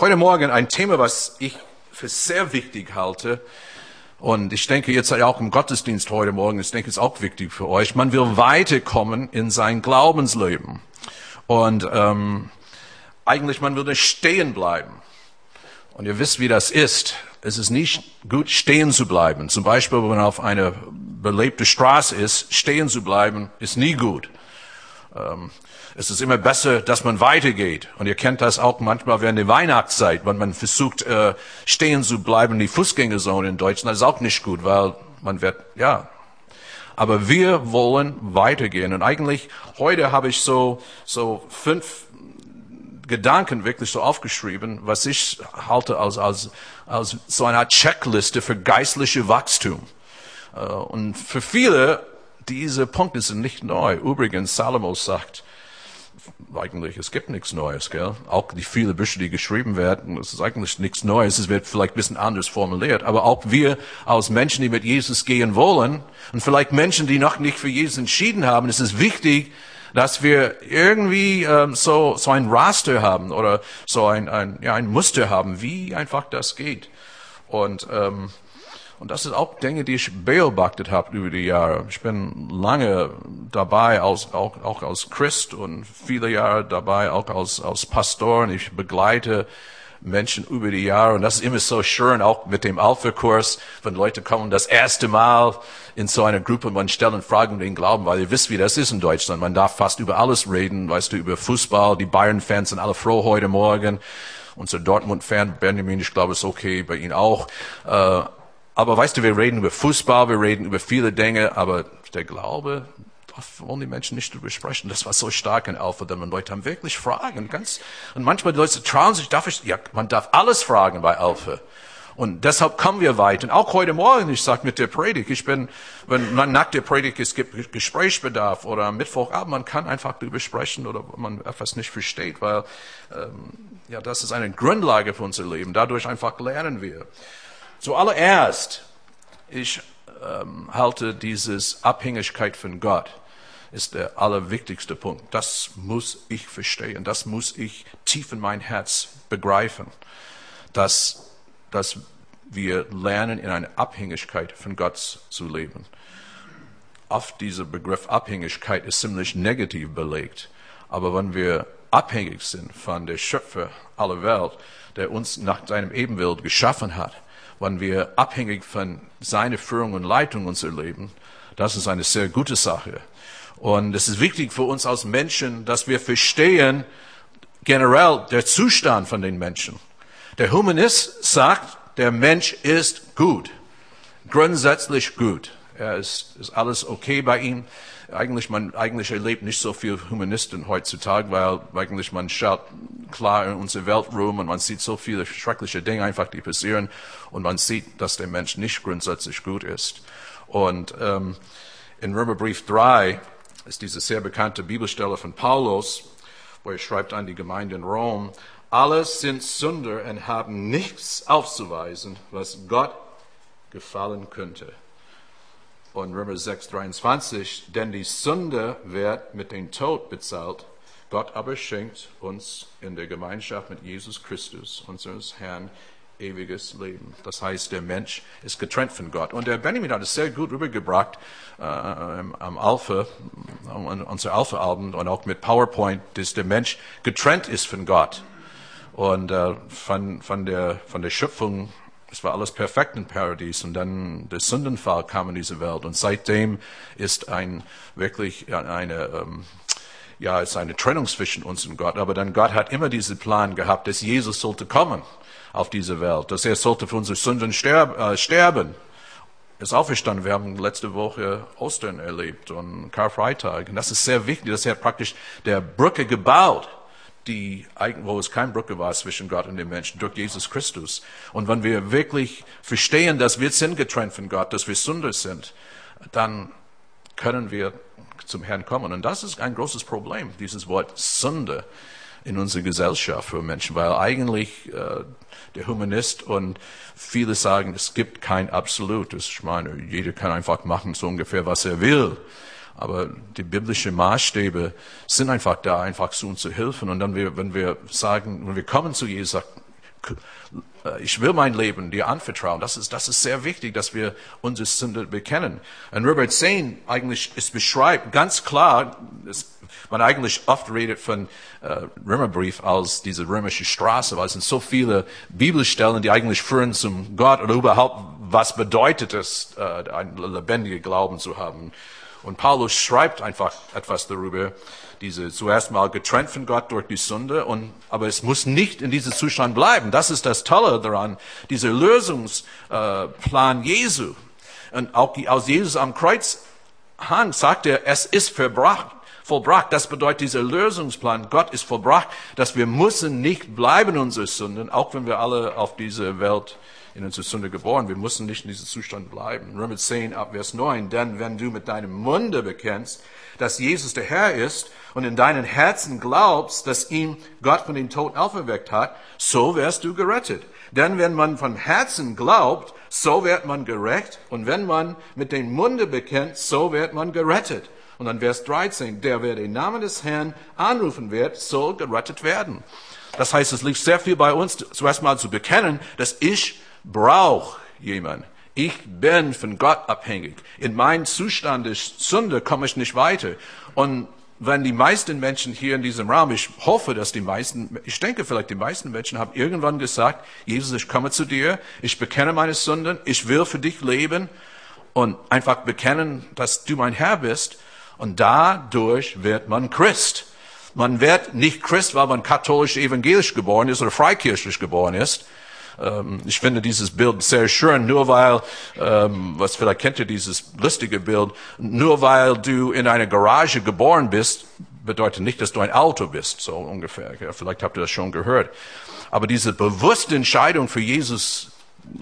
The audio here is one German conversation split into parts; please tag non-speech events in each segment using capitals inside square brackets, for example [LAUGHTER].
Heute Morgen ein Thema, was ich für sehr wichtig halte. Und ich denke jetzt auch im Gottesdienst heute Morgen, ich denke, es ist auch wichtig für euch. Man will weiterkommen in sein Glaubensleben. Und ähm, eigentlich, man nicht stehen bleiben. Und ihr wisst, wie das ist. Es ist nicht gut, stehen zu bleiben. Zum Beispiel, wenn man auf einer belebten Straße ist, stehen zu bleiben, ist nie gut. Ähm, es ist immer besser, dass man weitergeht. Und ihr kennt das auch manchmal während der Weihnachtszeit, wenn man versucht, äh, stehen zu bleiben in die Fußgängerzone in Deutschland. Das ist auch nicht gut, weil man wird, ja. Aber wir wollen weitergehen. Und eigentlich, heute habe ich so, so fünf Gedanken wirklich so aufgeschrieben, was ich halte als, als, als so eine Art Checkliste für geistliche Wachstum. Äh, und für viele, diese Punkte sind nicht neu. Übrigens, Salomo sagt, eigentlich, es gibt nichts Neues, gell? Auch die viele Bücher, die geschrieben werden, es ist eigentlich nichts Neues, es wird vielleicht ein bisschen anders formuliert, aber auch wir als Menschen, die mit Jesus gehen wollen und vielleicht Menschen, die noch nicht für Jesus entschieden haben, es ist wichtig, dass wir irgendwie ähm, so, so ein Raster haben oder so ein, ein, ja, ein Muster haben, wie einfach das geht. Und ähm, und das ist auch Dinge, die ich beobachtet habe über die Jahre. Ich bin lange dabei, als, auch, auch als Christ und viele Jahre dabei, auch als, als Pastor. Und ich begleite Menschen über die Jahre. Und das ist immer so schön, auch mit dem Alpha-Kurs, wenn Leute kommen das erste Mal in so eine Gruppe man stellen Fragen um den Glauben, weil ihr wisst, wie das ist in Deutschland. Man darf fast über alles reden, weißt du, über Fußball. Die Bayern-Fans sind alle froh heute Morgen. Unser Dortmund-Fan Benjamin, ich glaube, ist okay bei Ihnen auch. Aber weißt du, wir reden über Fußball, wir reden über viele Dinge, aber der Glaube, wollen die Menschen nicht drüber sprechen. Das war so stark in Alpha, denn man Leute haben wirklich Fragen. Ganz, und manchmal die Leute trauen sich, darf ich, ja, man darf alles fragen bei Alpha. Und deshalb kommen wir weit. Und auch heute Morgen, ich sage mit der Predigt, ich bin, wenn man nach der Predigt, es gibt Gesprächsbedarf oder am Mittwochabend, man kann einfach darüber sprechen oder man etwas nicht versteht, weil ähm, ja, das ist eine Grundlage für unser Leben. Dadurch einfach lernen wir. Zuallererst, ich ähm, halte dieses Abhängigkeit von Gott ist der allerwichtigste Punkt. Das muss ich verstehen, das muss ich tief in mein Herz begreifen, dass, dass wir lernen, in einer Abhängigkeit von Gott zu leben. Oft dieser Begriff Abhängigkeit ist ziemlich negativ belegt, aber wenn wir abhängig sind von der Schöpfer aller Welt, der uns nach seinem Ebenbild geschaffen hat, wenn wir abhängig von seiner Führung und Leitung unser Leben, das ist eine sehr gute Sache. Und es ist wichtig für uns als Menschen, dass wir verstehen, generell der Zustand von den Menschen. Der Humanist sagt, der Mensch ist gut, grundsätzlich gut. Er ist, ist alles okay bei ihm eigentlich, man eigentlich erlebt nicht so viel Humanisten heutzutage, weil eigentlich man schaut klar in unsere Welt rum und man sieht so viele schreckliche Dinge einfach, die passieren und man sieht, dass der Mensch nicht grundsätzlich gut ist. Und ähm, in Römerbrief 3 ist diese sehr bekannte Bibelstelle von Paulus, wo er schreibt an die Gemeinde in Rom, alles sind Sünder und haben nichts aufzuweisen, was Gott gefallen könnte und Römer 6, 23, denn die Sünde wird mit dem Tod bezahlt, Gott aber schenkt uns in der Gemeinschaft mit Jesus Christus, unseres Herrn, ewiges Leben. Das heißt, der Mensch ist getrennt von Gott. Und der Benjamin hat es sehr gut rübergebracht äh, am Alpha, unser Alpha-Album und auch mit PowerPoint, dass der Mensch getrennt ist von Gott. Und äh, von, von, der, von der Schöpfung es war alles perfekt im Paradies und dann der Sündenfall kam in diese Welt und seitdem ist ein wirklich eine ähm, ja ist eine Trennung zwischen uns und Gott. Aber dann Gott hat immer diesen Plan gehabt, dass Jesus sollte kommen auf diese Welt, dass er sollte für unsere Sünden sterb, äh, sterben. Ist auferstanden. Wir haben letzte Woche Ostern erlebt und Karfreitag. Und das ist sehr wichtig. dass er praktisch der Brücke gebaut die, wo es keine Brücke war zwischen Gott und dem Menschen, durch Jesus Christus. Und wenn wir wirklich verstehen, dass wir sind getrennt von Gott, dass wir Sünder sind, dann können wir zum Herrn kommen. Und das ist ein großes Problem, dieses Wort Sünde in unserer Gesellschaft für Menschen, weil eigentlich äh, der Humanist und viele sagen, es gibt kein Absolutes. Ich meine, jeder kann einfach machen so ungefähr, was er will. Aber die biblischen Maßstäbe sind einfach da, einfach zu uns zu helfen. Und dann, wenn wir sagen, wenn wir kommen zu Jesus, äh, ich will mein Leben dir anvertrauen. Das ist, das ist sehr wichtig, dass wir unsere Sünde bekennen. Und Robert 10 eigentlich, es beschreibt ganz klar, es, man eigentlich oft redet von äh, Römerbrief als diese römische Straße, weil es sind so viele Bibelstellen, die eigentlich führen zum Gott oder überhaupt, was bedeutet es, äh, ein lebendiger Glauben zu haben. Und Paulus schreibt einfach etwas darüber diese zuerst mal getrennt von Gott durch die Sünde und aber es muss nicht in diesem Zustand bleiben. Das ist das Tolle daran, dieser Lösungsplan Jesu. Und auch aus Jesus am Kreuz hang, sagt er, es ist verbracht, vollbracht. Das bedeutet dieser Lösungsplan, Gott ist vollbracht, dass wir müssen nicht bleiben in unseren Sünden, auch wenn wir alle auf diese Welt in unsere Sünde geboren. Wir müssen nicht in diesem Zustand bleiben. Römer 10 ab Vers 9. Denn wenn du mit deinem Munde bekennst, dass Jesus der Herr ist und in deinen Herzen glaubst, dass ihn Gott von den Toten auferweckt hat, so wirst du gerettet. Denn wenn man von Herzen glaubt, so wird man gerecht. Und wenn man mit dem Munde bekennt, so wird man gerettet. Und dann Vers 13, der wer den Namen des Herrn anrufen wird, soll gerettet werden. Das heißt, es liegt sehr viel bei uns, zuerst mal zu bekennen, dass ich brauche jemanden. Ich bin von Gott abhängig. In meinem Zustand der Sünde komme ich nicht weiter. Und wenn die meisten Menschen hier in diesem Raum, ich hoffe, dass die meisten, ich denke vielleicht die meisten Menschen haben irgendwann gesagt, Jesus, ich komme zu dir, ich bekenne meine Sünden, ich will für dich leben und einfach bekennen, dass du mein Herr bist. Und dadurch wird man Christ. Man wird nicht Christ, weil man katholisch evangelisch geboren ist oder freikirchlich geboren ist, ähm, ich finde dieses Bild sehr schön, nur weil, ähm, was vielleicht kennt ihr dieses lustige Bild, nur weil du in einer Garage geboren bist, bedeutet nicht, dass du ein Auto bist, so ungefähr. Ja, vielleicht habt ihr das schon gehört. Aber diese bewusste Entscheidung für Jesus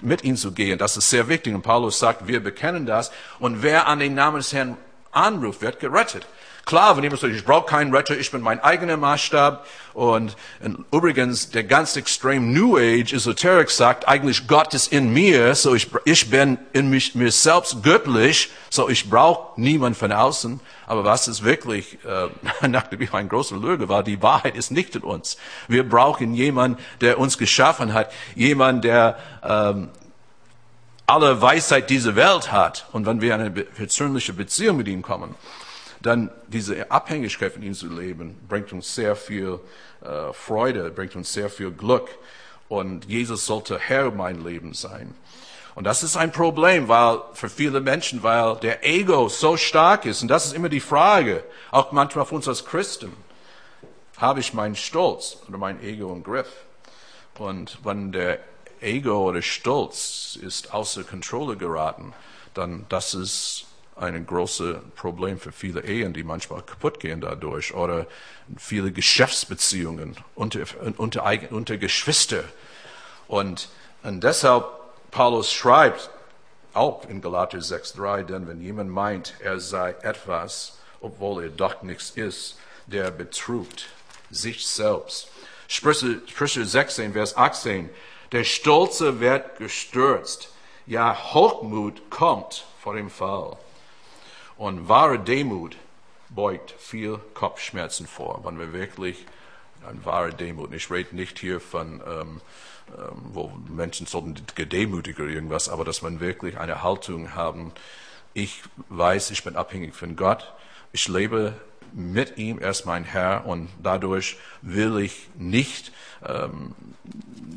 mit ihm zu gehen, das ist sehr wichtig. Und Paulus sagt, wir bekennen das. Und wer an den Namen des Herrn anruft, wird gerettet. Klar, wenn jemand sagt, ich brauche keinen Retter, ich bin mein eigener Maßstab. Und, und übrigens, der ganz extrem New Age Esoterik sagt, eigentlich Gott ist in mir, so ich, ich bin in mich, mir selbst göttlich, so ich brauche niemand von außen. Aber was ist wirklich, äh, [LAUGHS] nachdem ein großer Lüge war, die Wahrheit ist nicht in uns. Wir brauchen jemanden, der uns geschaffen hat, jemanden, der ähm, alle Weisheit dieser Welt hat. Und wenn wir in eine persönliche Beziehung mit ihm kommen, dann diese Abhängigkeit von ihm zu leben, bringt uns sehr viel äh, Freude, bringt uns sehr viel Glück. Und Jesus sollte Herr mein Leben sein. Und das ist ein Problem, weil für viele Menschen, weil der Ego so stark ist. Und das ist immer die Frage, auch manchmal für uns als Christen. Habe ich meinen Stolz oder mein Ego im Griff? Und wenn der Ego oder Stolz ist außer Kontrolle geraten, dann das ist ein großes Problem für viele Ehen, die manchmal kaputt gehen dadurch oder viele Geschäftsbeziehungen unter, unter, unter Geschwister. Und, und deshalb Paulus schreibt auch in Galater 6,3, denn wenn jemand meint, er sei etwas, obwohl er doch nichts ist, der betrügt sich selbst. Sprüche, Sprüche 16, Vers 18, der Stolze wird gestürzt, ja Hochmut kommt vor dem Fall. Und wahre Demut beugt viel Kopfschmerzen vor, wenn wir wirklich eine wahre Demut, ich rede nicht hier von, ähm, ähm, wo Menschen sollten gedemütigt oder irgendwas, aber dass man wirklich eine Haltung haben, ich weiß, ich bin abhängig von Gott, ich lebe mit ihm, er ist mein Herr und dadurch will ich nicht ähm,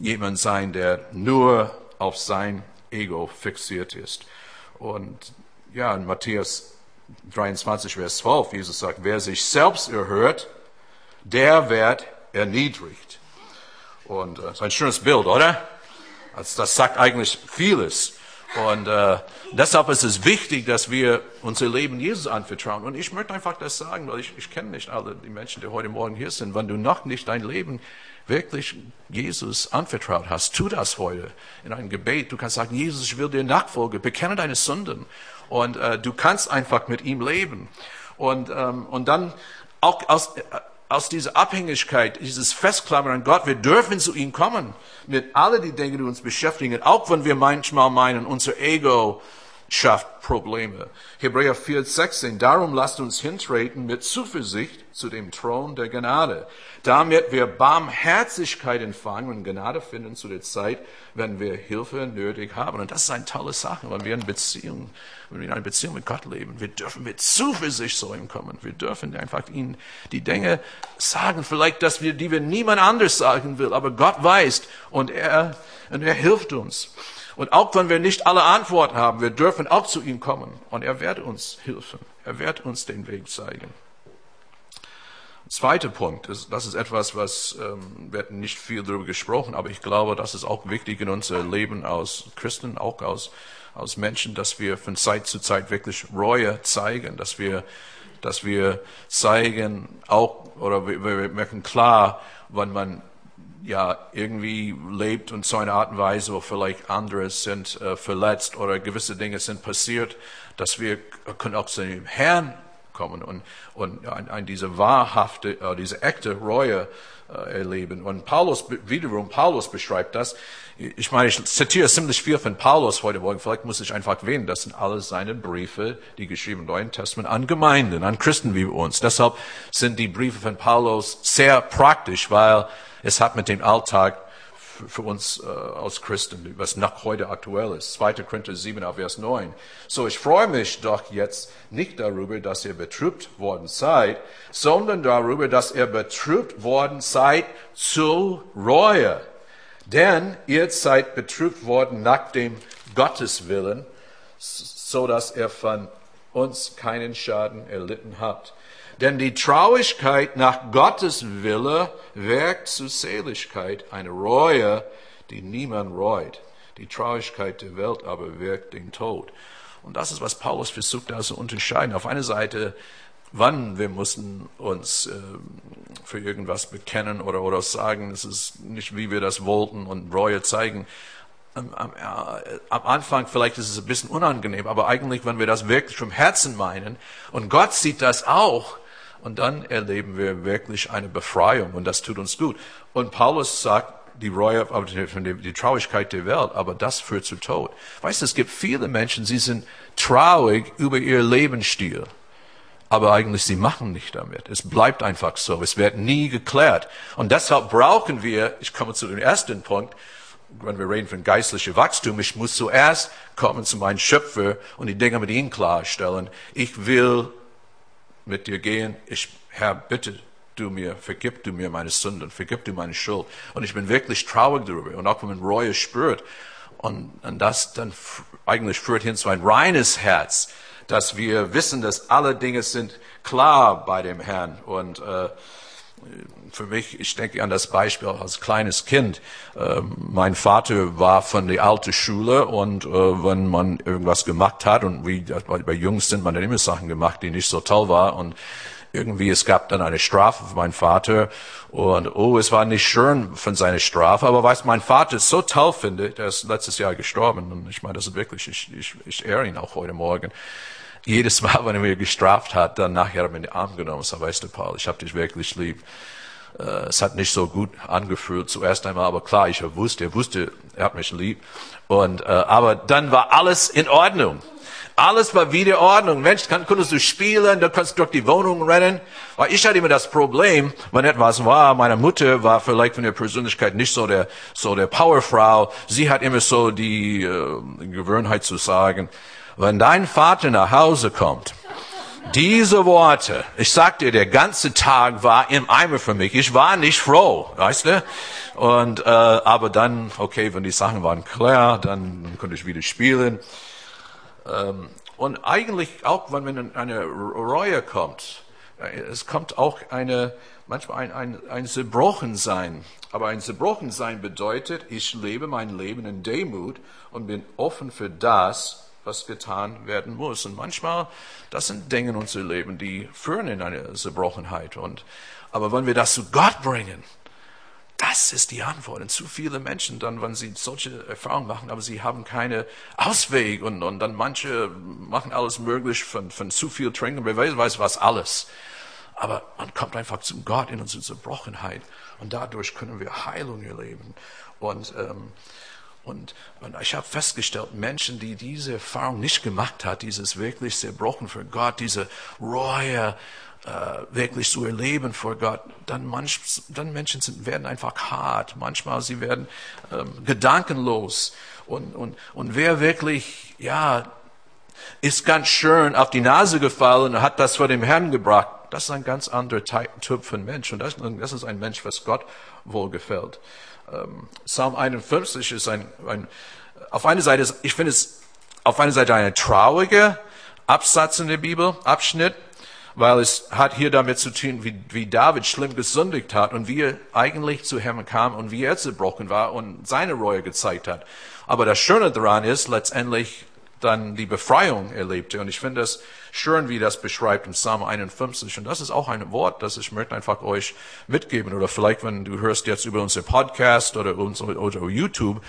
jemand sein, der nur auf sein Ego fixiert ist. Und ja, in Matthäus 23, Vers 12, Jesus sagt, wer sich selbst erhört, der wird erniedrigt. Und äh, ist ein schönes Bild, oder? Also das sagt eigentlich vieles. Und äh, deshalb ist es wichtig, dass wir unser Leben Jesus anvertrauen. Und ich möchte einfach das sagen, weil ich, ich kenne nicht alle die Menschen, die heute Morgen hier sind. Wenn du noch nicht dein Leben wirklich Jesus anvertraut hast, tu das heute in einem Gebet. Du kannst sagen, Jesus, ich will dir nachfolgen, bekenne deine Sünden und äh, du kannst einfach mit ihm leben. Und, ähm, und dann auch aus, äh, aus dieser Abhängigkeit, dieses Festklammern an Gott, wir dürfen zu ihm kommen mit all die Dinge, die uns beschäftigen, auch wenn wir manchmal meinen, unser Ego schafft Probleme. Hebräer 4, 16. Darum lasst uns hintreten mit Zuversicht zu dem Thron der Gnade, damit wir Barmherzigkeit empfangen und Gnade finden zu der Zeit, wenn wir Hilfe nötig haben. Und das ist eine tolle Sache, wenn wir in Beziehung, wenn wir in einer Beziehung mit Gott leben. Wir dürfen mit Zuversicht zu ihm kommen. Wir dürfen einfach ihm die Dinge sagen, vielleicht, dass wir, die wir niemand anders sagen will, aber Gott weiß und er, und er hilft uns. Und auch wenn wir nicht alle Antworten haben, wir dürfen auch zu ihm kommen und er wird uns helfen. Er wird uns den Weg zeigen. Zweiter Punkt, das ist etwas, was ähm, wird nicht viel darüber gesprochen, aber ich glaube, das ist auch wichtig in unser Leben als Christen, auch als, als Menschen, dass wir von Zeit zu Zeit wirklich Reue zeigen, dass wir, dass wir zeigen, auch, oder wir, wir merken klar, wenn man ja irgendwie lebt und so eine Art und Weise, wo vielleicht andere sind äh, verletzt oder gewisse Dinge sind passiert, dass wir können auch zu dem Herrn kommen und, und ein, diese wahrhafte, äh, diese echte Reue äh, erleben. Und Paulus, wiederum, Paulus beschreibt das. Ich meine, ich zitiere ziemlich viel von Paulus heute Morgen. Vielleicht muss ich einfach erwähnen, das sind alles seine Briefe, die geschrieben im Neuen Testament an Gemeinden, an Christen wie uns. Deshalb sind die Briefe von Paulus sehr praktisch, weil es hat mit dem Alltag für uns äh, als Christen, was nach heute aktuell ist. 2. Korinther 7, Vers 9. So, ich freue mich doch jetzt nicht darüber, dass ihr betrübt worden seid, sondern darüber, dass ihr betrübt worden seid zu Reue. Denn ihr seid betrübt worden nach dem Gotteswillen, so dass er von uns keinen Schaden erlitten hat. Denn die Traurigkeit nach Gottes Wille wirkt zu Seligkeit, eine Reue, die niemand reut. Die Traurigkeit der Welt aber wirkt den Tod. Und das ist, was Paulus versucht da zu unterscheiden. Auf einer Seite, wann wir mussten uns äh, für irgendwas bekennen oder, oder sagen, es ist nicht, wie wir das wollten und Reue zeigen. Am, am, äh, am Anfang vielleicht ist es ein bisschen unangenehm, aber eigentlich, wenn wir das wirklich vom Herzen meinen und Gott sieht das auch, und dann erleben wir wirklich eine Befreiung und das tut uns gut. Und Paulus sagt, die Reue, die Traurigkeit der Welt, aber das führt zu Tod. Weißt du, es gibt viele Menschen, sie sind traurig über ihr Lebensstil. Aber eigentlich, sie machen nicht damit. Es bleibt einfach so. Es wird nie geklärt. Und deshalb brauchen wir, ich komme zu dem ersten Punkt, wenn wir reden von geistlichem Wachstum, ich muss zuerst kommen zu meinem Schöpfer und die Dinge mit ihm klarstellen. Ich will mit dir gehen. Ich, Herr, bitte du mir, vergib du mir meine Sünden, vergib du meine Schuld. Und ich bin wirklich traurig darüber. Und auch wenn man Reue spürt, und, und das dann eigentlich führt hin zu ein reines Herz, dass wir wissen, dass alle Dinge sind klar bei dem Herrn. Und äh, für mich, ich denke an das Beispiel als kleines Kind. Äh, mein Vater war von der alten Schule und äh, wenn man irgendwas gemacht hat und wie bei Jungs sind man dann immer Sachen gemacht, die nicht so toll waren und irgendwie es gab dann eine Strafe für meinen Vater und oh, es war nicht schön von seiner Strafe, aber was mein Vater so toll findet, er ist letztes Jahr gestorben und ich meine, das ist wirklich, ich, ich, ich ehre ihn auch heute Morgen jedes Mal, wenn er mir gestraft hat, dann nachher hat er mir den Arm genommen. So, weißt du, Paul, ich habe dich wirklich lieb. Äh, es hat nicht so gut angefühlt zuerst einmal, aber klar, ich wusste, er wusste, er hat mich lieb. Und, äh, aber dann war alles in Ordnung. Alles war wieder in Ordnung. Mensch, kann, konntest du spielen, du kannst durch die Wohnung rennen. Weil ich hatte immer das Problem, wenn etwas war, meine Mutter war vielleicht von der Persönlichkeit nicht so der, so der Powerfrau. Sie hat immer so die äh, Gewohnheit zu sagen, wenn dein Vater nach Hause kommt, diese Worte, ich sag dir, der ganze Tag war im Eimer für mich. Ich war nicht froh, weißt du? Und äh, aber dann, okay, wenn die Sachen waren klar, dann, konnte ich wieder spielen. Ähm, und eigentlich auch, wenn man eine Reue kommt, äh, es kommt auch eine manchmal ein, ein, ein Zerbrochensein. Aber ein Zerbrochensein bedeutet, ich lebe mein Leben in Demut und bin offen für das, was getan werden muss. Und manchmal, das sind Dinge in unserem Leben, die führen in eine Zerbrochenheit. Und, aber wenn wir das zu Gott bringen, das ist die Antwort. Und zu viele Menschen dann, wenn sie solche Erfahrungen machen, aber sie haben keine Ausweg und, und dann manche machen alles möglich von, von zu viel Trinken, wer weiß was alles. Aber man kommt einfach zu Gott in unsere Zerbrochenheit und dadurch können wir Heilung erleben. Und ähm, Und, und ich habe festgestellt, Menschen, die diese Erfahrung nicht gemacht hat, dieses wirklich zerbrochen für Gott, diese Reue äh, wirklich zu erleben vor Gott, dann, manch, dann Menschen sind, werden einfach hart. Manchmal sie werden ähm, gedankenlos. Und, und, und wer wirklich, ja, ist ganz schön auf die Nase gefallen und hat das vor dem Herrn gebracht, das ist ein ganz anderer Typ von Mensch. Und das, das ist ein Mensch, was Gott wohlgefällt. Ähm, Psalm 51 ist ein, ein auf eine Seite, ich finde es auf eine Seite eine traurige Absatz in der Bibel, Abschnitt, weil es hat hier damit zu tun, wie, wie David schlimm gesündigt hat und wie er eigentlich zu Herrn kam und wie er zerbrochen war und seine Reue gezeigt hat. Aber das Schöne daran ist, letztendlich dann die Befreiung erlebte. Und ich finde es schön, wie das beschreibt im Psalm 51. Und das ist auch ein Wort, das ich möchte einfach euch mitgeben. Oder vielleicht, wenn du hörst jetzt über unseren Podcast oder, oder YouTube,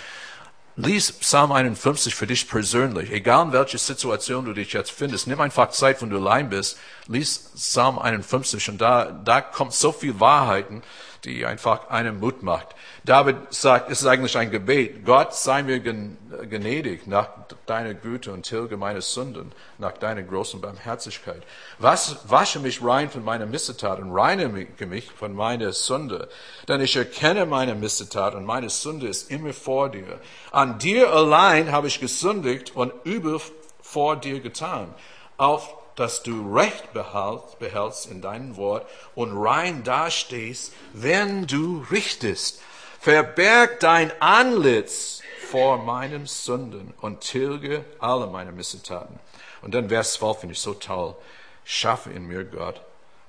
Lies Psalm 51 für dich persönlich, egal in welcher Situation du dich jetzt findest. Nimm einfach Zeit, wenn du allein bist. Lies Psalm 51 und da, da kommt so viel Wahrheiten, die einfach einen Mut macht. David sagt, es ist eigentlich ein Gebet. Gott sei mir gnädig nach deiner Güte und tilge meine Sünden nach deiner großen Barmherzigkeit. Was, wasche mich rein von meiner Missetat und reinige mich von meiner Sünde. Denn ich erkenne meine Missetat und meine Sünde ist immer vor dir. An dir allein habe ich gesündigt und übel vor dir getan. Auf dass du Recht behältst in deinem Wort und rein dastehst, wenn du richtest. Verberg dein Antlitz vor meinen Sünden und tilge alle meine Missetaten. Und dann Vers 12 finde ich so toll. Schaffe in mir, Gott,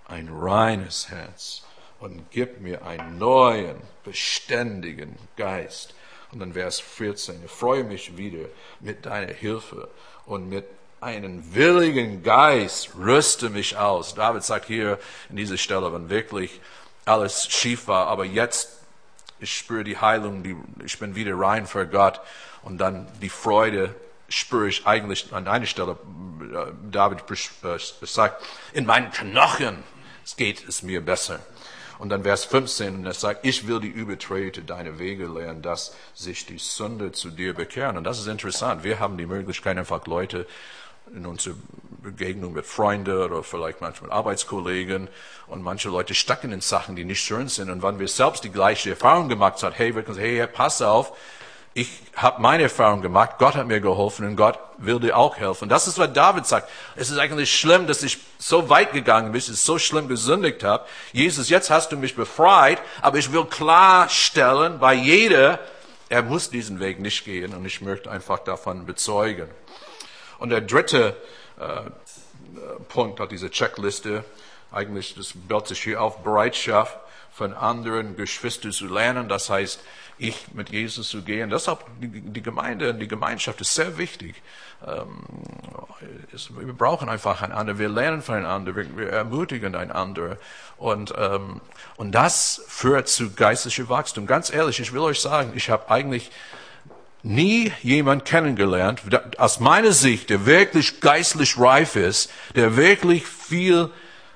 ein reines Herz und gib mir einen neuen, beständigen Geist. Und dann Vers 14. Ich freue mich wieder mit deiner Hilfe und mit einem willigen Geist rüste mich aus. David sagt hier in dieser Stelle, wenn wirklich alles schief war, aber jetzt ich spüre die Heilung, die, ich bin wieder rein für Gott und dann die Freude spüre ich eigentlich an einer Stelle, David äh, sagt, in meinen Knochen geht es mir besser. Und dann Vers 15, er sagt, ich will die Übertreter deine Wege lernen, dass sich die Sünde zu dir bekehren. Und das ist interessant. Wir haben die Möglichkeit, einfach Leute in unserer Begegnung mit Freunden oder vielleicht manchmal Arbeitskollegen und manche Leute stecken in Sachen, die nicht schön sind. Und wenn wir selbst die gleiche Erfahrung gemacht haben, hey, wir können sagen, hey, pass auf, ich habe meine Erfahrung gemacht, Gott hat mir geholfen und Gott will dir auch helfen. Das ist, was David sagt. Es ist eigentlich schlimm, dass ich so weit gegangen bin, dass ich so schlimm gesündigt habe. Jesus, jetzt hast du mich befreit, aber ich will klarstellen bei jeder, er muss diesen Weg nicht gehen und ich möchte einfach davon bezeugen. Und der dritte äh, Punkt hat diese Checkliste, eigentlich, das baut sich hier auf Bereitschaft von anderen Geschwistern zu lernen. Das heißt, ich mit Jesus zu gehen. Deshalb die Gemeinde, die Gemeinschaft ist sehr wichtig. Ähm, wir brauchen einfach einander. Wir lernen voneinander. Wir ermutigen einander. Und, ähm, und das führt zu geistlichem Wachstum. Ganz ehrlich, ich will euch sagen, ich habe eigentlich nie jemand kennengelernt, aus meiner Sicht, der wirklich geistlich reif ist, der wirklich viel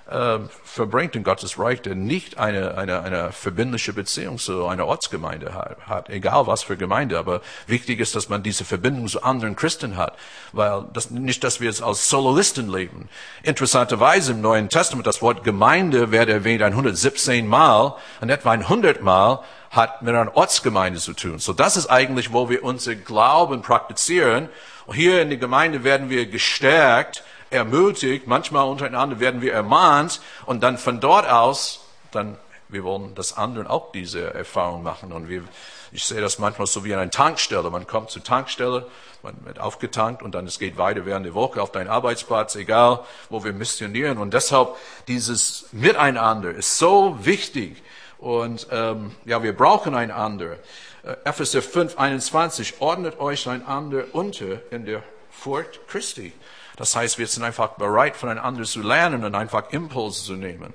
äh, verbringt in Gottes Reich, der nicht eine, eine, eine verbindliche Beziehung zu einer Ortsgemeinde hat, egal was für Gemeinde, aber wichtig ist, dass man diese Verbindung zu anderen Christen hat, weil das nicht, dass wir es als Soloisten leben. Interessanterweise im Neuen Testament, das Wort Gemeinde wird erwähnt 117 Mal und etwa 100 Mal hat mit einer Ortsgemeinde zu tun. So das ist eigentlich, wo wir unser Glauben praktizieren. Hier in der Gemeinde werden wir gestärkt, ermutigt, manchmal untereinander werden wir ermahnt und dann von dort aus, dann, wir wollen, dass anderen auch diese Erfahrung machen. Und wir, ich sehe das manchmal so wie an einer Tankstelle. Man kommt zur Tankstelle, man wird aufgetankt und dann es geht weiter während der Woche auf deinen Arbeitsplatz, egal wo wir missionieren. Und deshalb dieses Miteinander ist so wichtig. Und ähm, ja, wir brauchen einander. Äh, Epheser 5, 21, ordnet euch einander unter in der Furcht Christi. Das heißt, wir sind einfach bereit, voneinander zu lernen und einfach Impulse zu nehmen.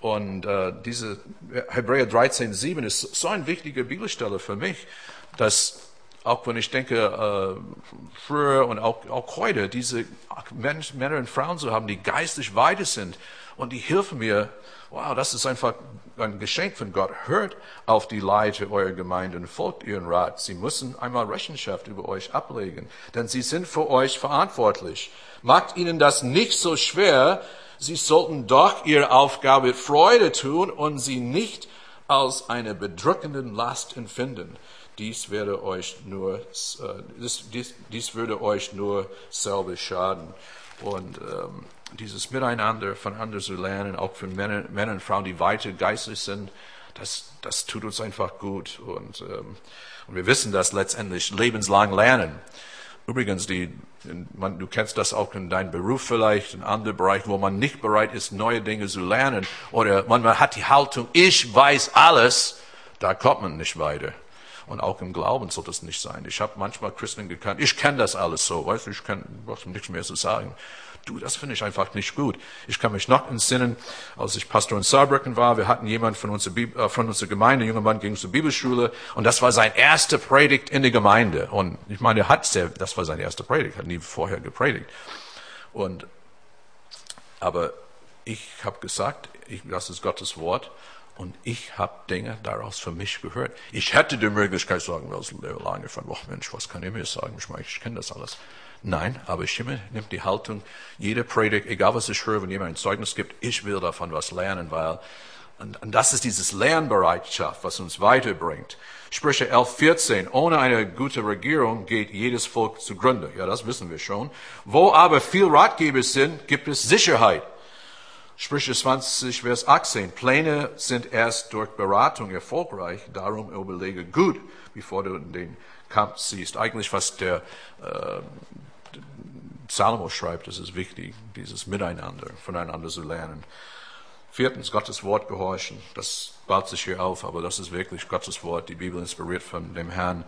Und äh, diese Hebräer 13, 7 ist so eine wichtige Bibelstelle für mich, dass auch wenn ich denke, äh, früher und auch, auch heute, diese Männer und Frauen zu haben, die geistig weiter sind Und die helfen mir, wow, das ist einfach ein Geschenk von Gott. Hört auf die Leute eurer Gemeinde und folgt ihren Rat. Sie müssen einmal Rechenschaft über euch ablegen, denn sie sind für euch verantwortlich. Macht ihnen das nicht so schwer. Sie sollten doch ihre Aufgabe Freude tun und sie nicht als eine bedrückende Last empfinden. Dies werde euch nur, äh, dies, dies, dies würde euch nur selber schaden. Und ähm, dieses Miteinander voneinander zu lernen, auch von Männern, Männern und Frauen, die weiter geistlich sind, das, das tut uns einfach gut. Und, ähm, und wir wissen das letztendlich lebenslang lernen. Übrigens, die, man, du kennst das auch in deinem Beruf vielleicht, in anderen Bereichen, wo man nicht bereit ist, neue Dinge zu lernen, oder man hat die Haltung, ich weiß alles, da kommt man nicht weiter. Und auch im Glauben soll das nicht sein. Ich habe manchmal Christen gekannt, ich kenne das alles so, weißt du, ich kann nichts mehr zu sagen. Du, das finde ich einfach nicht gut. Ich kann mich noch entsinnen, als ich Pastor in Saarbrücken war, wir hatten jemand von unserer, Bib äh, von unserer Gemeinde, ein junger Mann ging zur Bibelschule und das war sein erste Predigt in der Gemeinde. Und ich meine, er hat sehr, das war sein erste Predigt, hat nie vorher gepredigt. Und, aber ich habe gesagt, ich, das ist Gottes Wort und ich habe Dinge daraus für mich gehört. Ich hätte die Möglichkeit sagen, was lange von, oh Mensch, was kann ich mir sagen? Ich meine, ich kenne das alles. Nein, aber Schimmel nimmt die Haltung, jede Predigt, egal was ich höre, wenn jemand ein Zeugnis gibt, ich will davon was lernen, weil, und, und das ist dieses Lernbereitschaft, was uns weiterbringt. Sprüche 11, 14, ohne eine gute Regierung geht jedes Volk zugrunde. Ja, das wissen wir schon. Wo aber viel Ratgeber sind, gibt es Sicherheit. Sprüche 20, Vers 18. Pläne sind erst durch Beratung erfolgreich, darum überlege gut, bevor du den Kampf siehst. Eigentlich, was der äh, Salomo schreibt, das ist wichtig, dieses Miteinander, voneinander zu lernen. Viertens, Gottes Wort gehorchen. Das baut sich hier auf, aber das ist wirklich Gottes Wort. Die Bibel inspiriert von dem Herrn.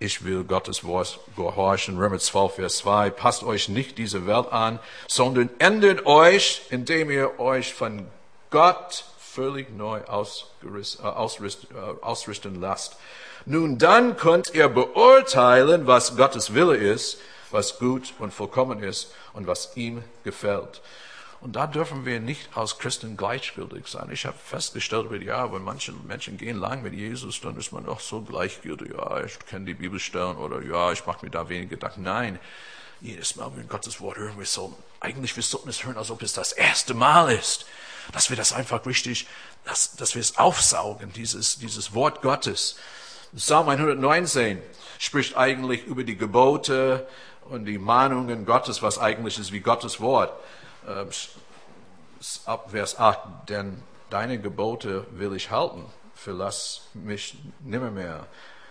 Ich will Gottes Wort gehorchen. Römer 12, Vers 2. Passt euch nicht diese Welt an, sondern ändert euch, indem ihr euch von Gott völlig neu äh, ausrichten, äh, ausrichten lasst. Nun dann könnt ihr beurteilen, was Gottes Wille ist was gut und vollkommen ist und was ihm gefällt. Und da dürfen wir nicht als Christen gleichgültig sein. Ich habe festgestellt Jahre, wenn manche Menschen gehen lang mit Jesus, dann ist man doch so gleichgültig. Ja, ich kenne die Bibelstellen oder ja, ich mache mir da wenig Gedanken. Nein, jedes Mal, wenn wir Gottes Wort hören, wir sollten, eigentlich wir sollten es hören, als ob es das erste Mal ist. Dass wir das einfach richtig, dass, dass wir es aufsaugen, dieses, dieses Wort Gottes. Psalm 119 spricht eigentlich über die Gebote, und die Mahnungen Gottes, was eigentlich ist wie Gottes Wort. Ähm, ab Vers 8, denn deine Gebote will ich halten, verlass mich nimmermehr.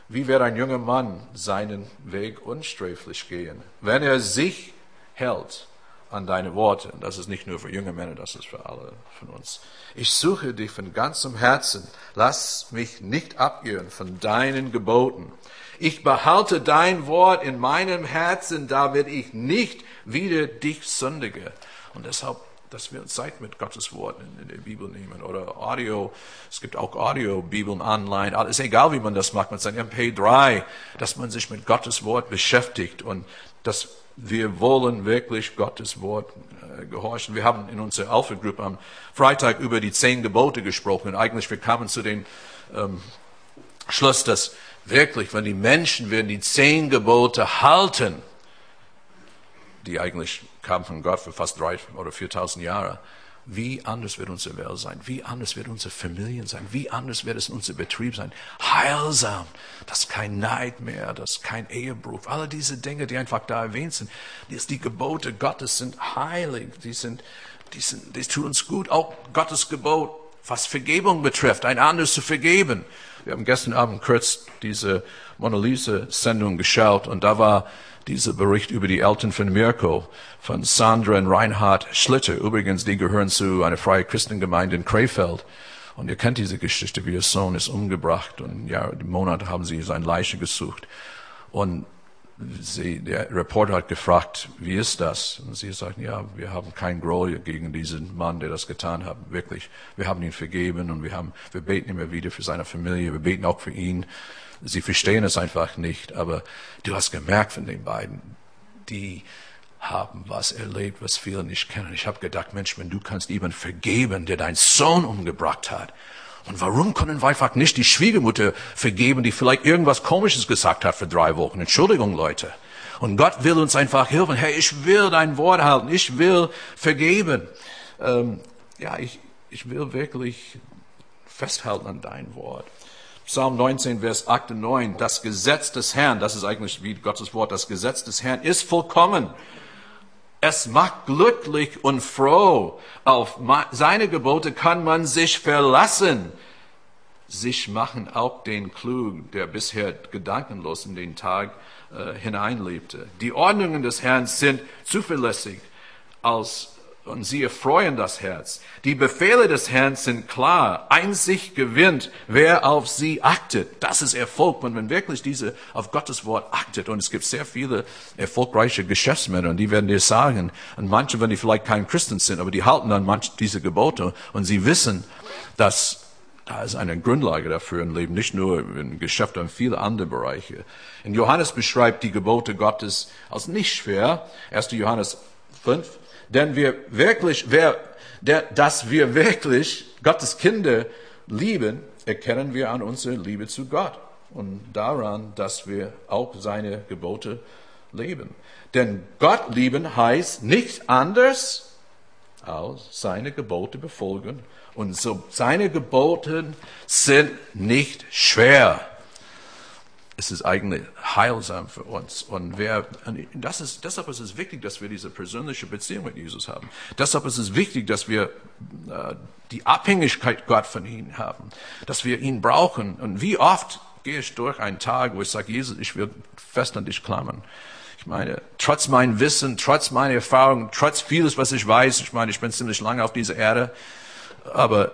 Wie wird ein junger Mann seinen Weg unsträflich gehen, wenn er sich hält an deine Worte? Das ist nicht nur für junge Männer, das ist für alle von uns. Ich suche dich von ganzem Herzen. Lass mich nicht abirren von deinen Geboten. Ich behalte dein Wort in meinem Herzen, damit ich nicht wieder dich sündige. Und deshalb, dass wir Zeit mit Gottes Wort in, in der Bibel nehmen oder Audio. Es gibt auch Audio-Bibeln online. Es ist egal, wie man das macht mit seinem MP3, dass man sich mit Gottes Wort beschäftigt und dass wir wollen wirklich Gottes Wort äh, gehorchen. Wir haben in unserer Alpha-Gruppe am Freitag über die zehn Gebote gesprochen. Und eigentlich, wir kamen zu dem ähm, Schluss, dass wirklich, wenn die Menschen werden die zehn Gebote halten, die eigentlich kamen von Gott für fast drei oder viertausend Jahre, wie anders wird unsere Welt sein, wie anders wird unsere Familien sein, wie anders wird es unser Betrieb sein. Heilsam, das ist kein Neid mehr, das ist kein Ehebruch. Alle diese Dinge, die einfach da erwähnt sind, die, die Gebote Gottes sind heilig, die sind, die sind, die tun uns gut. Auch Gottes Gebot, was Vergebung betrifft, ein anderes zu vergeben. Wir haben gestern Abend kurz diese Mona Lisa-Sendung geschaut und da war dieser Bericht über die Eltern von Mirko, von Sandra und Reinhard Schlitter. Übrigens, die gehören zu einer freien Christengemeinde in Krefeld. Und ihr kennt diese Geschichte, wie ihr Sohn ist umgebracht und ja, im Monat haben sie seine Leiche gesucht. Und sie, der Reporter hat gefragt, wie ist das? Und sie sagten, ja, wir haben kein Groll gegen diesen Mann, der das getan hat. Wirklich, wir haben ihn vergeben und wir haben, wir beten immer wieder für seine Familie, wir beten auch für ihn. Sie verstehen es einfach nicht, aber du hast gemerkt von den beiden, die haben was erlebt, was viele nicht kennen. Ich habe gedacht, Mensch, wenn du kannst jemand vergeben, der deinen Sohn umgebracht hat, und warum können wir einfach nicht die Schwiegermutter vergeben, die vielleicht irgendwas Komisches gesagt hat für drei Wochen? Entschuldigung, Leute. Und Gott will uns einfach helfen. Hey, ich will dein Wort halten. Ich will vergeben. Ähm, ja, ich, ich will wirklich festhalten an dein Wort. Psalm 19, Vers 8 und 9. Das Gesetz des Herrn, das ist eigentlich wie Gottes Wort, das Gesetz des Herrn ist vollkommen. Es macht glücklich und froh. Auf seine Gebote kann man sich verlassen. Sich machen auch den klug, der bisher gedankenlos in den Tag äh, hineinlebte. Die Ordnungen des Herrn sind zuverlässig als und sie erfreuen das Herz. Die Befehle des Herrn sind klar. Einzig gewinnt, wer auf sie achtet. Das ist Erfolg, wenn man wirklich diese auf Gottes Wort achtet. Und es gibt sehr viele erfolgreiche Geschäftsmänner, und die werden dir sagen, und manche, wenn die vielleicht kein Christen sind, aber die halten an manche diese Gebote, und sie wissen, dass da ist eine Grundlage dafür im Leben, nicht nur im Geschäft, sondern viele andere Bereiche. Und Johannes beschreibt die Gebote Gottes als nicht schwer. 1. Johannes 5, denn wir wirklich, wer, der, dass wir wirklich Gottes Kinder lieben, erkennen wir an unserer Liebe zu Gott und daran, dass wir auch seine Gebote leben. Denn Gott lieben heißt nichts anders als seine Gebote befolgen. Und so seine Gebote sind nicht schwer es ist eigentlich heilsam für uns. Und wer, das ist, deshalb ist es wichtig, dass wir diese persönliche Beziehung mit Jesus haben. Deshalb ist es wichtig, dass wir äh, die Abhängigkeit Gott von ihm haben, dass wir ihn brauchen. Und wie oft gehe ich durch einen Tag, wo ich sage, Jesus, ich will fest an dich klammern. Ich meine, trotz mein Wissen, trotz meiner Erfahrung, trotz vieles, was ich weiß, ich meine, ich bin ziemlich lange auf dieser Erde, aber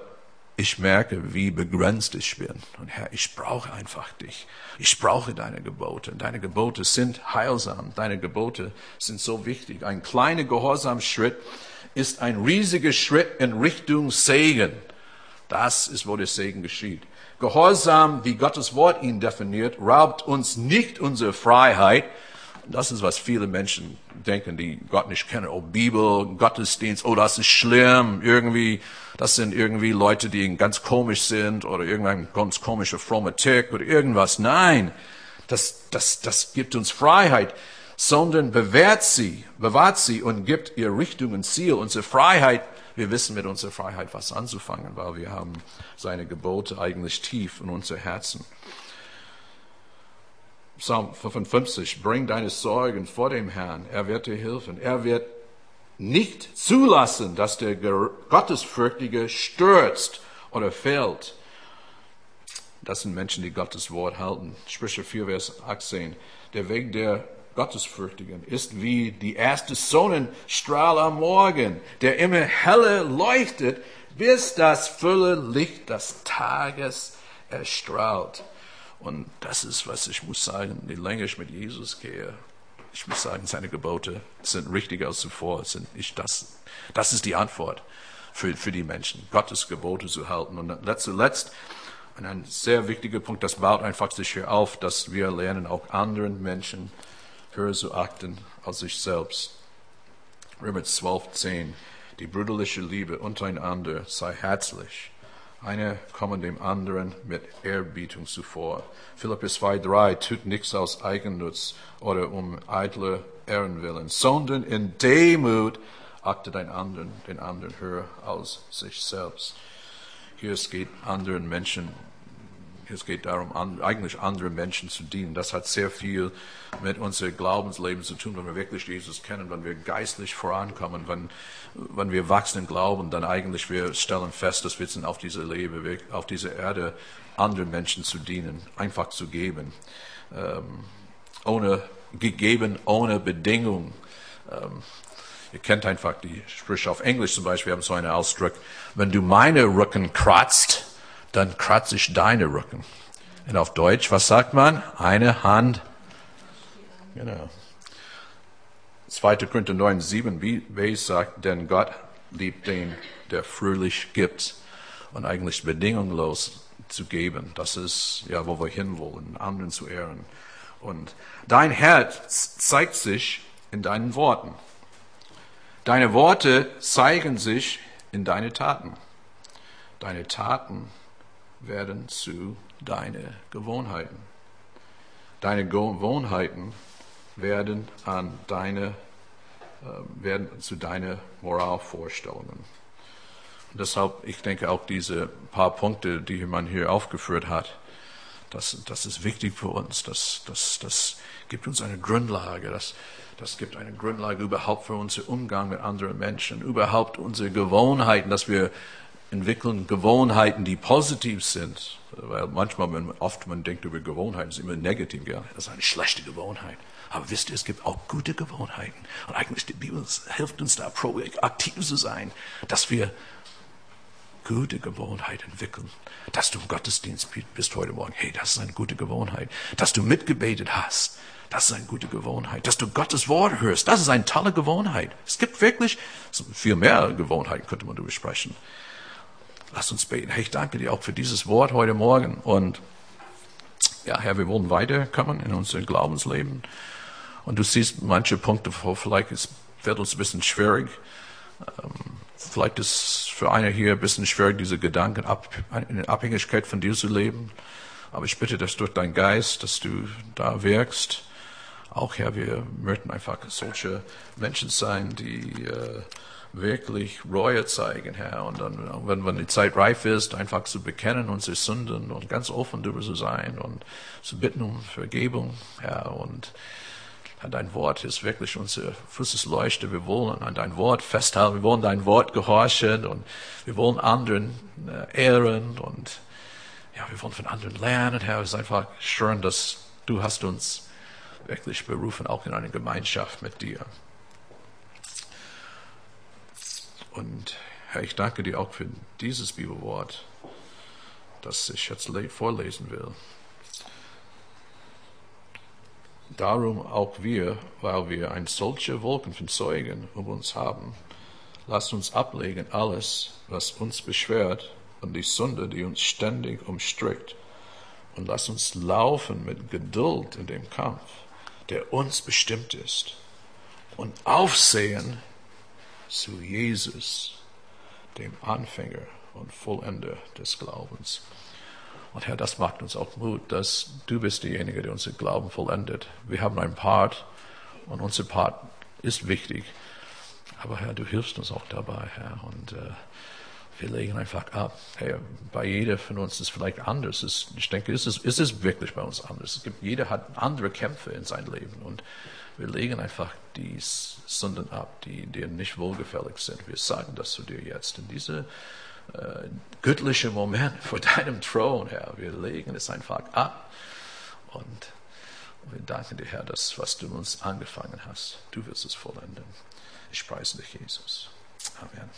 ich merke, wie begrenzt ich bin. Und Herr, ich brauche einfach dich. Ich brauche deine Gebote. Deine Gebote sind heilsam. Deine Gebote sind so wichtig. Ein kleiner Gehorsamschritt ist ein riesiger Schritt in Richtung Segen. Das ist, wo der Segen geschieht. Gehorsam, wie Gottes Wort ihn definiert, raubt uns nicht unsere Freiheit, das ist, was viele Menschen denken, die Gott nicht kennen. Oh, Bibel, Gottesdienst, oh, das ist schlimm. Irgendwie, das sind irgendwie Leute, die ganz komisch sind oder irgendein ganz komischer frommer Tick oder irgendwas. Nein, das, das, das gibt uns Freiheit, sondern bewährt sie, bewahrt sie und gibt ihr Richtung und Ziel. Unsere Freiheit, wir wissen mit unserer Freiheit was anzufangen, weil wir haben seine Gebote eigentlich tief in unser Herzen. Psalm 55, bring deine Sorgen vor dem Herrn, er wird dir helfen. Er wird nicht zulassen, dass der Gottesfürchtige stürzt oder fällt. Das sind Menschen, die Gottes Wort halten. Sprüche 4, Vers 18. Der Weg der Gottesfürchtigen ist wie die erste Sonnenstrahl am Morgen, der immer heller leuchtet, bis das volle Licht des Tages erstrahlt. Und das ist, was ich muss sagen, je länger ich mit Jesus gehe, ich muss sagen, seine Gebote sind richtiger als zuvor. Sind nicht das, das ist die Antwort für, für die Menschen, Gottes Gebote zu halten. Und zuletzt, ein sehr wichtiger Punkt, das baut einfach sich hier auf, dass wir lernen, auch anderen Menschen höher zu achten als sich selbst. Römer 12, 10. Die brüderliche Liebe untereinander sei herzlich einer kommen dem anderen mit Ehrbietung zuvor. Philippus 2,3 tut nichts aus Eigennutz oder um eitler Ehrenwillen, sondern in Demut achtet ein anderen, den anderen höher als sich selbst. Hier es geht anderen Menschen es geht darum, eigentlich anderen Menschen zu dienen. Das hat sehr viel mit unserem Glaubensleben zu tun, wenn wir wirklich Jesus kennen, wenn wir geistlich vorankommen, wenn, wenn wir wachsen im Glauben, dann eigentlich wir stellen fest, dass wir sind auf dieser Lebe, auf dieser Erde, anderen Menschen zu dienen, einfach zu geben, ähm, ohne gegeben, ohne Bedingung. Ähm, Ihr kennt einfach die Sprüche auf Englisch zum Beispiel, wir haben so einen Ausdruck, wenn du meine Rücken kratzt, dann kratze ich deine Rücken. Und auf Deutsch, was sagt man? Eine Hand. Genau. 2. Korinther 9, 7 b sagt, denn Gott liebt den, der fröhlich gibt und eigentlich bedingungslos zu geben. Das ist ja, wo wir hinwollen, anderen zu ehren. Und dein Herz zeigt sich in deinen Worten. Deine Worte zeigen sich in deine Taten. Deine Taten werden zu deine Gewohnheiten. Deine Gewohnheiten werden an deine äh, werden zu deinen Moralvorstellungen. Und deshalb, ich denke auch diese paar Punkte, die man hier aufgeführt hat, das, das ist wichtig für uns. Das, das, das gibt uns eine Grundlage. Das, das gibt eine Grundlage überhaupt für unseren Umgang mit anderen Menschen, überhaupt unsere Gewohnheiten, dass wir entwickeln Gewohnheiten, die positiv sind. Weil manchmal, wenn man, oft man denkt über Gewohnheiten, ist immer negativ. Ja, das ist eine schlechte Gewohnheit. Aber wisst ihr, es gibt auch gute Gewohnheiten. Und eigentlich die Bibel hilft uns da, aktiv zu sein, dass wir gute Gewohnheiten entwickeln. Dass du im Gottesdienst bist heute Morgen. Hey, das ist eine gute Gewohnheit. Dass du mitgebetet hast. Das ist eine gute Gewohnheit. Dass du Gottes Wort hörst. Das ist eine tolle Gewohnheit. Es gibt wirklich viel mehr Gewohnheiten, könnte man darüber sprechen. Lass uns beten. Hey, ich danke dir auch für dieses Wort heute Morgen. Und ja, Herr, wir wollen weiterkommen in unserem Glaubensleben. Und du siehst manche Punkte, wo vielleicht es wird uns ein bisschen schwierig. Ähm, vielleicht ist für einer hier ein bisschen schwierig, diese Gedanken in Abhängigkeit von dir zu leben. Aber ich bitte, dass durch dein Geist, dass du da wirkst. Auch Herr, wir möchten einfach solche Menschen sein, die äh, wirklich Reue zeigen, Herr. Und dann, wenn, wenn die Zeit reif ist, einfach zu bekennen unsere Sünden und ganz offen darüber zu sein und zu bitten um Vergebung, Herr. Und Herr, dein Wort ist wirklich unser Fußesleuchte. Wir wollen an dein Wort festhalten. Wir wollen dein Wort gehorchen und wir wollen anderen äh, ehren und ja, wir wollen von anderen lernen. Herr, es ist einfach schön, dass du hast uns wirklich berufen, auch in eine Gemeinschaft mit dir. Und Herr, ich danke dir auch für dieses Bibelwort, das ich jetzt vorlesen will. Darum auch wir, weil wir ein solche Wolken von Zeugen um uns haben, lasst uns ablegen alles, was uns beschwert und die Sünde, die uns ständig umstrickt, und lasst uns laufen mit Geduld in dem Kampf, der uns bestimmt ist, und aufsehen zu Jesus, dem Anfänger und Vollender des Glaubens. Und Herr, das macht uns auch Mut, dass du bist derjenige, der unseren Glauben vollendet. Wir haben einen Part und unser Part ist wichtig. Aber Herr, du hilfst uns auch dabei, Herr. Und äh, wir legen einfach ab. Hey, bei jeder von uns ist vielleicht anders. ich denke, ist es, ist es wirklich bei uns anders. Es gibt, jeder hat andere Kämpfe in seinem Leben. Und wir legen einfach die Sünden ab, die dir nicht wohlgefällig sind. Wir sagen das zu dir jetzt in diese äh, göttliche Moment vor deinem Thron, Herr. Wir legen es einfach ab und wir danken dir, Herr, dass was du uns angefangen hast, du wirst es vollenden. Ich preise dich, Jesus. Amen.